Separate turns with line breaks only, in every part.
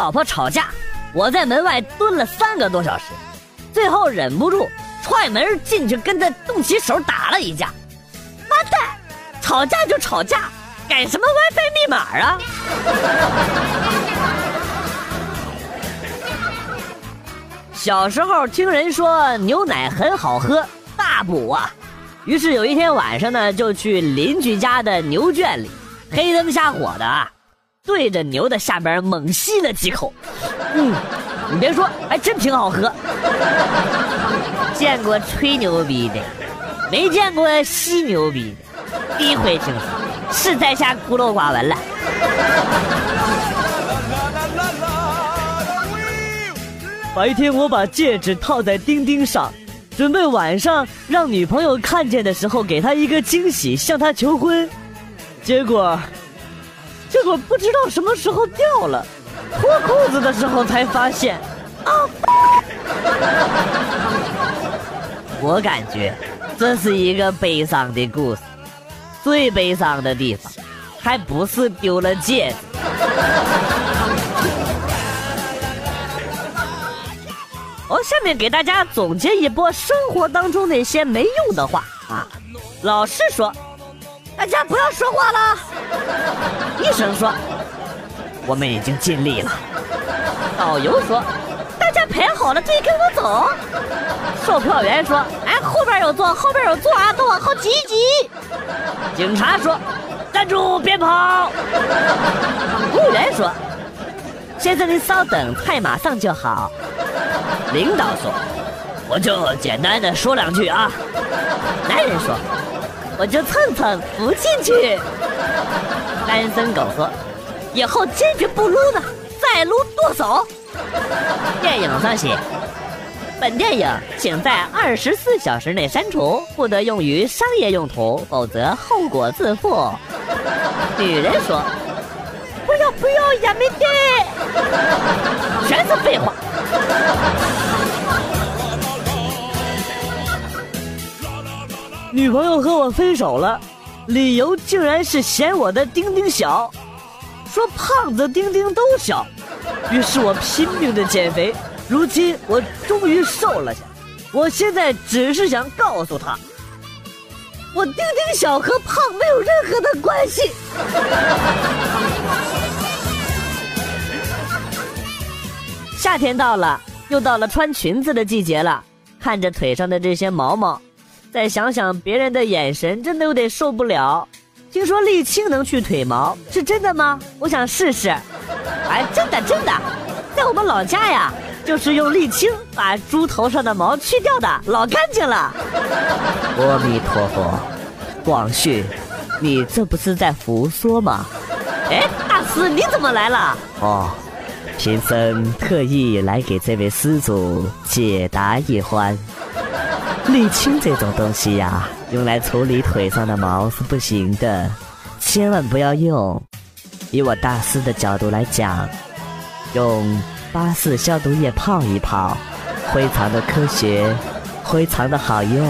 老婆吵架，我在门外蹲了三个多小时，最后忍不住踹门进去，跟他动起手打了一架。妈蛋，吵架就吵架，改什么 WiFi 密码啊？小时候听人说牛奶很好喝，大补啊，于是有一天晚上呢，就去邻居家的牛圈里，黑灯瞎火的啊，对着牛的下边猛吸了几口。嗯，你别说，还真挺好喝。见过吹牛逼的，没见过吸牛逼的，第一回听说，是在下孤陋寡闻了。白天我把戒指套在钉钉上，准备晚上让女朋友看见的时候给她一个惊喜，向她求婚。结果，结果不知道什么时候掉了，脱裤子的时候才发现。啊！我感觉这是一个悲伤的故事，最悲伤的地方，还不是丢了戒指。我下面给大家总结一波生活当中那些没用的话啊。老师说：“大家不要说话了。” 医生说：“我们已经尽力了。”导游说：“大家排好了队跟我走。”售票员说：“哎，后边有座，后边有座啊，都往后挤一挤。”警察说：“站住，别跑。”服务员说：“先生您稍等，菜马上就好。”领导说：“我就简单的说两句啊。”男人说：“我就蹭蹭不进去。”单身狗说：“以后坚决不撸了，再撸剁手。”电影上写：“本电影请在二十四小时内删除，不得用于商业用途，否则后果自负。”女人说：“不要不要，也没电，全是废话。”女朋友和我分手了，理由竟然是嫌我的丁丁小，说胖子丁丁都小。于是我拼命的减肥，如今我终于瘦了下。我现在只是想告诉她，我丁丁小和胖没有任何的关系。夏天到了，又到了穿裙子的季节了。看着腿上的这些毛毛，再想想别人的眼神，真的有点受不了。听说沥青能去腿毛，是真的吗？我想试试。哎，真的真的，在我们老家呀，就是用沥青把猪头上的毛去掉的，老干净了。阿弥陀佛，广旭，你这不是在胡说吗？哎，大师你怎么来了？哦。贫僧特意来给这位施主解答一番。沥青这种东西呀，用来处理腿上的毛是不行的，千万不要用。以我大师的角度来讲，用八四消毒液泡一泡，非常的科学，非常的好用。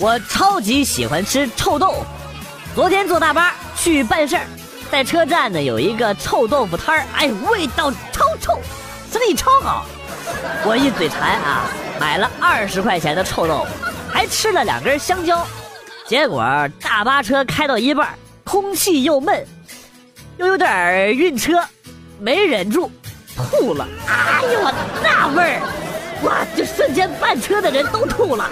我超级喜欢吃臭豆。昨天坐大巴去办事儿，在车站呢有一个臭豆腐摊儿，哎，味道超臭，生意超好。我一嘴馋啊，买了二十块钱的臭豆腐，还吃了两根香蕉。结果大巴车开到一半，空气又闷，又有点晕车，没忍住吐了。哎呦我那味儿！哇！就瞬间半车的人都吐了。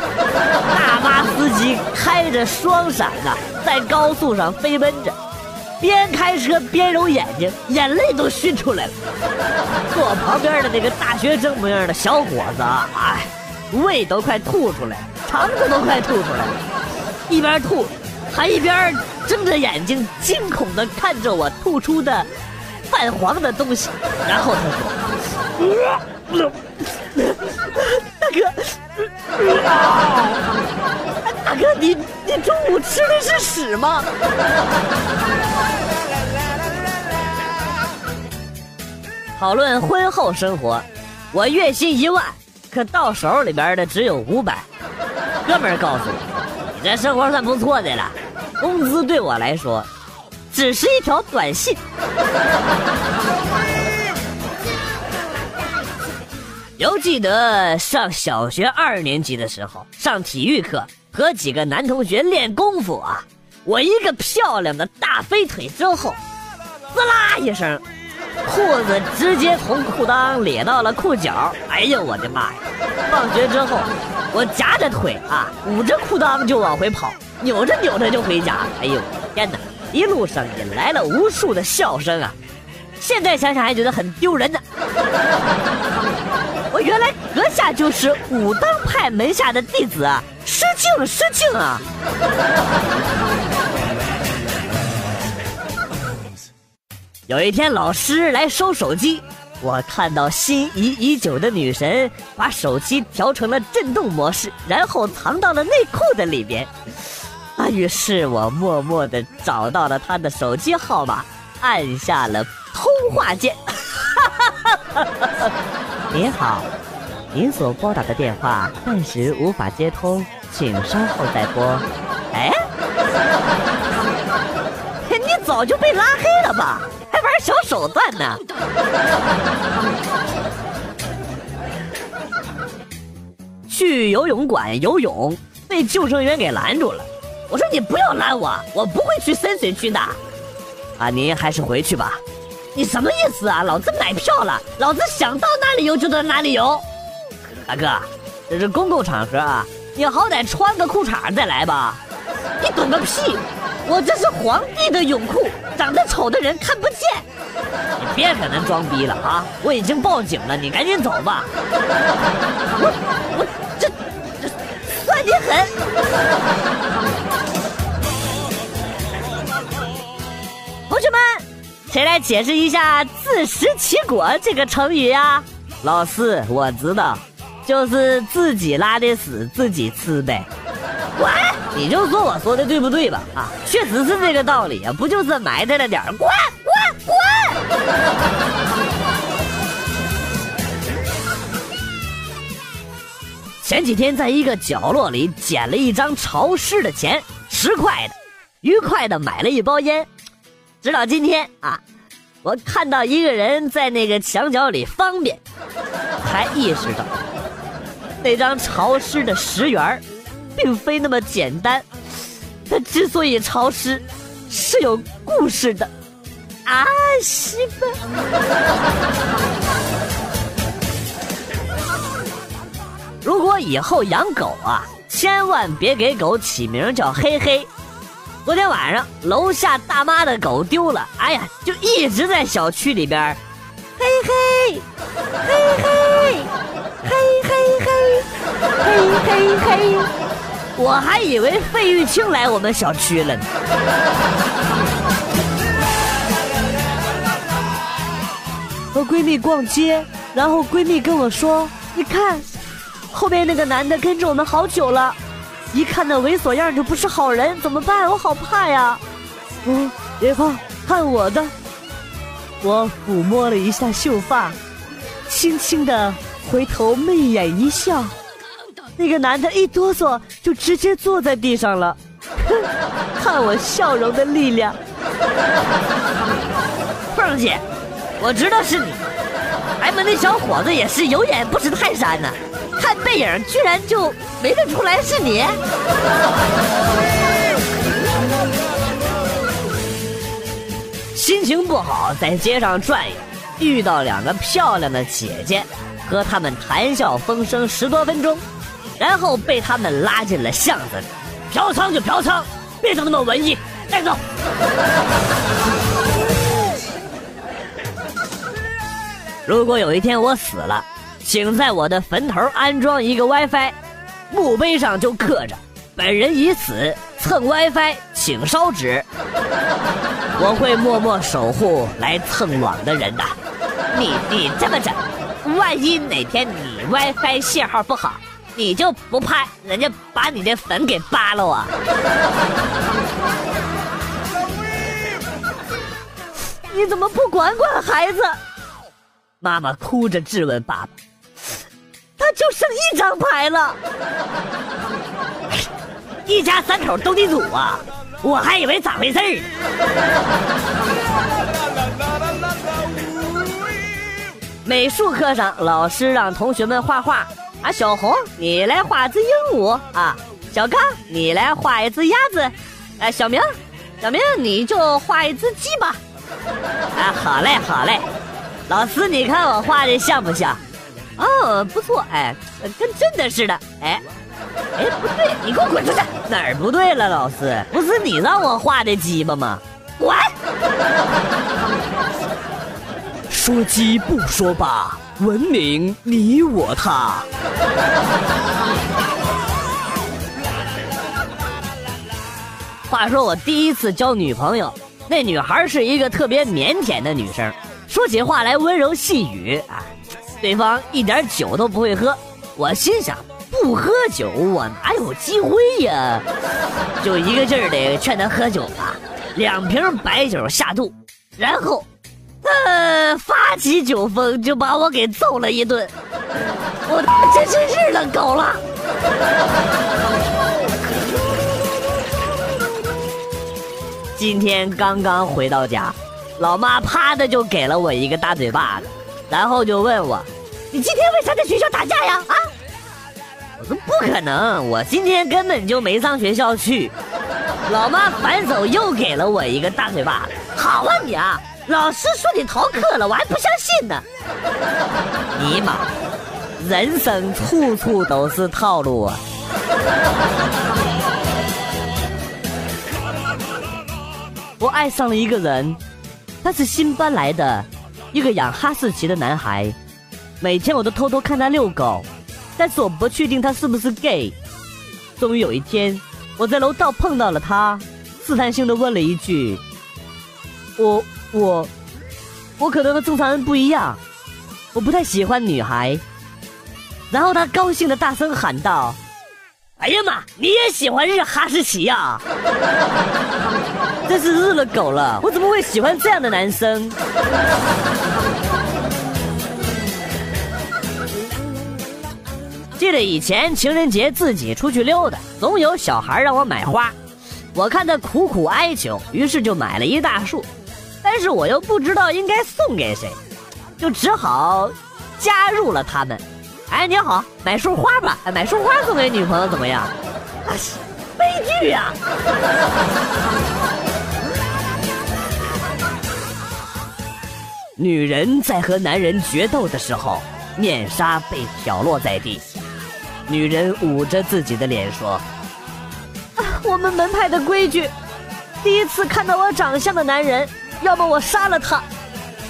大巴司机开着双闪呢，在高速上飞奔着，边开车边揉眼睛，眼泪都熏出来了。坐旁边的那个大学生模样的小伙子，哎，胃都快吐出来，肠子都快吐出来了，一边吐，还一边睁着眼睛惊恐地看着我吐出的泛黄的东西。然后他说。大哥，大哥，你你中午吃的是屎吗？讨论婚后生活，我月薪一万，可到手里边的只有五百。哥们儿告诉我，你这生活算不错的了，工资对我来说，只是一条短信。犹记得上小学二年级的时候，上体育课和几个男同学练功夫啊，我一个漂亮的大飞腿之后，滋啦一声，裤子直接从裤裆咧到了裤脚。哎呦我的妈呀！放学之后，我夹着腿啊，捂着裤裆就往回跑，扭着扭着就回家。哎呦天哪！一路上引来了无数的笑声啊！现在想想还觉得很丢人呢。下就是武当派门下的弟子啊！失敬失敬啊！有一天老师来收手机，我看到心仪已久的女神把手机调成了震动模式，然后藏到了内裤的里边。啊，于是我默默的找到了她的手机号码，按下了通话键。您好，您所拨打的电话暂时无法接通，请稍后再拨。哎，你早就被拉黑了吧？还玩小手段呢？去游泳馆游泳，被救生员给拦住了。我说你不要拦我，我不会去深水区的。啊，您还是回去吧。你什么意思啊？老子买票了，老子想到哪里游就到哪里游。大哥，这是公共场合啊，你好歹穿个裤衩再来吧。你懂个屁！我这是皇帝的泳裤，长得丑的人看不见。你别搁那装逼了啊！我已经报警了，你赶紧走吧。我我这这算你狠，同学们。谁来解释一下“自食其果”这个成语呀？老四，我知道，就是自己拉的屎自己吃呗。滚！你就说我说的对不对吧？啊，确实是这个道理啊，不就是埋汰了点儿滚滚滚！前几天在一个角落里捡了一张潮湿的钱，十块的，愉快的买了一包烟。直到今天啊，我看到一个人在那个墙角里方便，才意识到那张潮湿的十元并非那么简单。它之所以潮湿，是有故事的。啊，媳妇。如果以后养狗啊，千万别给狗起名叫黑黑。昨天晚上楼下大妈的狗丢了，哎呀，就一直在小区里边，嘿，嘿嘿，嘿嘿嘿，我还以为费玉清来我们小区了呢。和闺蜜逛街，然后闺蜜跟我说：“你看，后面那个男的跟着我们好久了。”一看那猥琐样就不是好人，怎么办？我好怕呀！嗯，别怕，看我的。我抚摸了一下秀发，轻轻的回头媚眼一笑，那个男的一哆嗦就直接坐在地上了。看我笑容的力量，凤姐，我知道是你。俺们那小伙子也是有眼不识泰山呢。看背影，居然就没认出来是你。心情不好，在街上转悠，遇到两个漂亮的姐姐，和他们谈笑风生十多分钟，然后被他们拉进了巷子里。嫖娼就嫖娼，别整那么文艺，带走。如果有一天我死了。请在我的坟头安装一个 WiFi，墓碑上就刻着“本人已死，蹭 WiFi 请烧纸”。我会默默守护来蹭网的人的。你你这么整，万一哪天你 WiFi 信号不好，你就不怕人家把你的坟给扒了啊？你怎么不管管孩子？妈妈哭着质问爸爸。他就剩一张牌了，一家三口斗地主啊！我还以为咋回事儿。美术课上，老师让同学们画画啊，小红你来画只鹦鹉啊，小刚你来画一只鸭子，哎，小明，小明你就画一只鸡吧。啊，好嘞，好嘞，老师你看我画的像不像？哦，不错，哎，跟真的似的，哎。哎，不对，你给我滚出去！哪儿不对了，老师？不是你让我画的鸡巴吗？滚！说鸡不说吧，文明你我他。话说我第一次交女朋友，那女孩是一个特别腼腆的女生，说起话来温柔细语啊。对方一点酒都不会喝，我心想。不喝酒，我哪有机会呀？就一个劲儿的劝他喝酒吧，两瓶白酒下肚，然后，呃，发起酒疯，就把我给揍了一顿。我真是日了狗了！今天刚刚回到家，老妈啪的就给了我一个大嘴巴子，然后就问我：“你今天为啥在学校打架呀？”啊？我说不可能，我今天根本就没上学校去。老妈反手又给了我一个大嘴巴子。好啊你啊，老师说你逃课了，我还不相信呢。尼玛，人生处处都是套路啊！我爱上了一个人，他是新搬来的，一个养哈士奇的男孩。每天我都偷偷看他遛狗。但是我不确定他是不是 gay。终于有一天，我在楼道碰到了他，试探性的问了一句：“我我我可能和正常人不一样，我不太喜欢女孩。”然后他高兴的大声喊道：“哎呀妈，你也喜欢日哈士奇呀？真是日了狗了！我怎么会喜欢这样的男生？”记得以前情人节自己出去溜达，总有小孩让我买花，我看他苦苦哀求，于是就买了一大束，但是我又不知道应该送给谁，就只好加入了他们。哎，你好，买束花吧，买束花送给女朋友怎么样？啊，悲剧呀！女人在和男人决斗的时候，面纱被挑落在地。女人捂着自己的脸说：“啊，我们门派的规矩，第一次看到我长相的男人，要么我杀了他，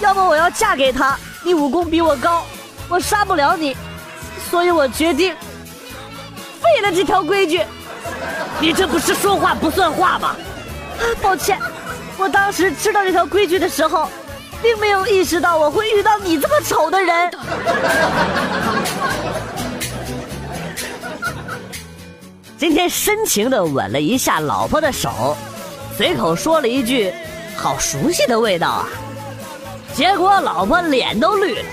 要么我要嫁给他。你武功比我高，我杀不了你，所以我决定废了这条规矩。你这不是说话不算话吗？抱歉，我当时知道这条规矩的时候，并没有意识到我会遇到你这么丑的人。”今天深情的吻了一下老婆的手，随口说了一句：“好熟悉的味道啊！”结果老婆脸都绿了，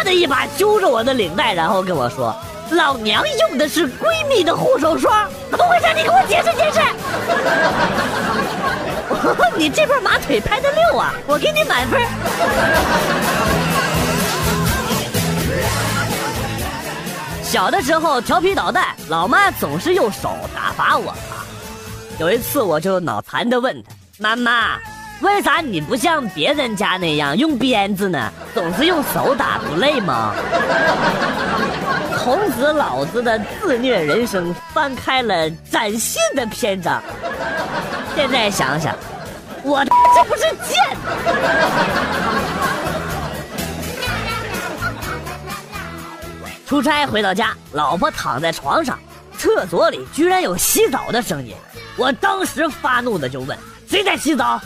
啪的一把揪着我的领带，然后跟我说：“老娘用的是闺蜜的护手霜，怎么回事？你给我解释解释。”你这盘马腿拍的溜啊，我给你满分。小的时候调皮捣蛋，老妈总是用手打罚我。有一次，我就脑残的问他：“妈妈，为啥你不像别人家那样用鞭子呢？总是用手打，不累吗？”从此，老子的自虐人生翻开了崭新的篇章。现在想想，我这不是贱？出差回到家，老婆躺在床上，厕所里居然有洗澡的声音。我当时发怒的就问：“谁在洗澡？”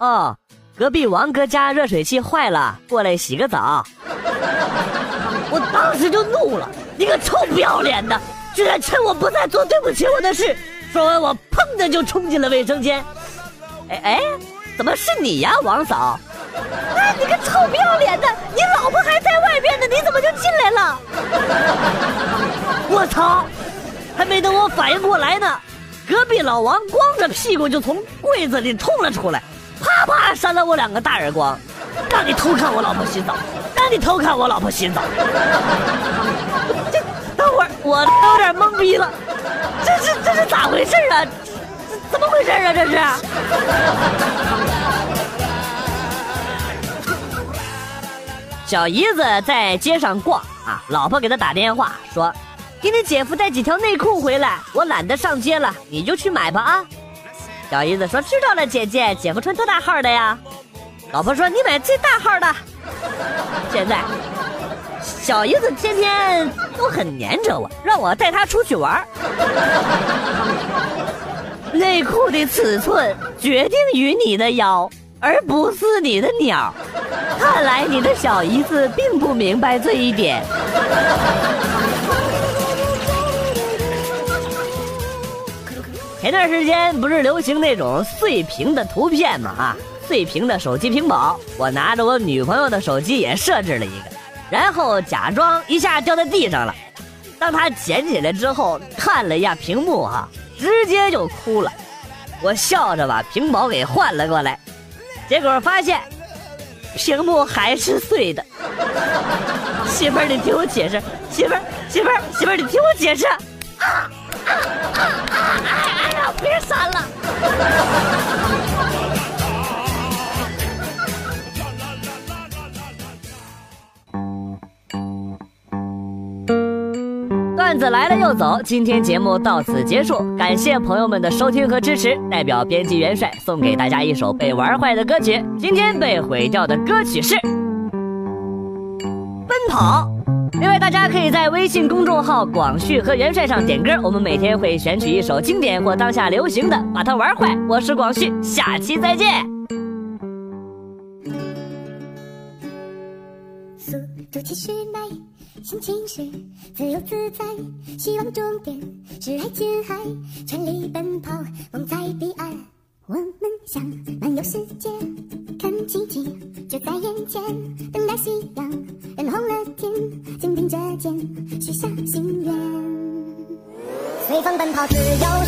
哦，隔壁王哥家热水器坏了，过来洗个澡。我当时就怒了：“你个臭不要脸的，居然趁我不在做对不起我的事！”说完，我砰的就冲进了卫生间。哎哎，怎么是你呀，王嫂？哎，你个臭不要脸的！你老婆还在外边呢，你怎么就进来了？我操！还没等我反应过来呢，
隔壁老王光着屁股就从柜子里冲了出来，扇了我两个大耳光，让你偷看我老婆洗澡，让你偷看我老婆洗澡。这等会儿我都有点懵逼了，这是这是咋回事啊？这怎么回事啊？这是？小姨子在街上逛啊，老婆给他打电话说。给你姐夫带几条内裤回来，我懒得上街了，你就去买吧啊！小姨子说：“知道了，姐姐。姐夫穿多大号的呀？”老婆说：“你买最大号的。”现在，小姨子天天都很黏着我，让我带她出去玩。内裤的尺寸决定于你的腰，而不是你的鸟。看来你的小姨子并不明白这一点。前段时间不是流行那种碎屏的图片吗？啊，碎屏的手机屏保，我拿着我女朋友的手机也设置了一个，然后假装一下掉在地上了。当她捡起来之后，看了一下屏幕，哈，直接就哭了。我笑着把屏保给换了过来，结果发现屏幕还是碎的。媳妇儿，你听我解释。媳妇儿，媳妇儿，媳妇儿，你听我解释。啊啊！别删了！段子来了又走，今天节目到此结束，感谢朋友们的收听和支持。代表编辑元帅送给大家一首被玩坏的歌曲，今天被毁掉的歌曲是《奔跑》。另外，大家可以在微信公众号“广旭和元帅”上点歌，我们每天会选取一首经典或当下流行的，把它玩坏。我是广旭，下期再见。速度其实美，心情是自由自在，希望终点是爱琴海，全力奔跑，梦在彼岸。我们想漫游世界，肩许下心愿。随风奔跑，自由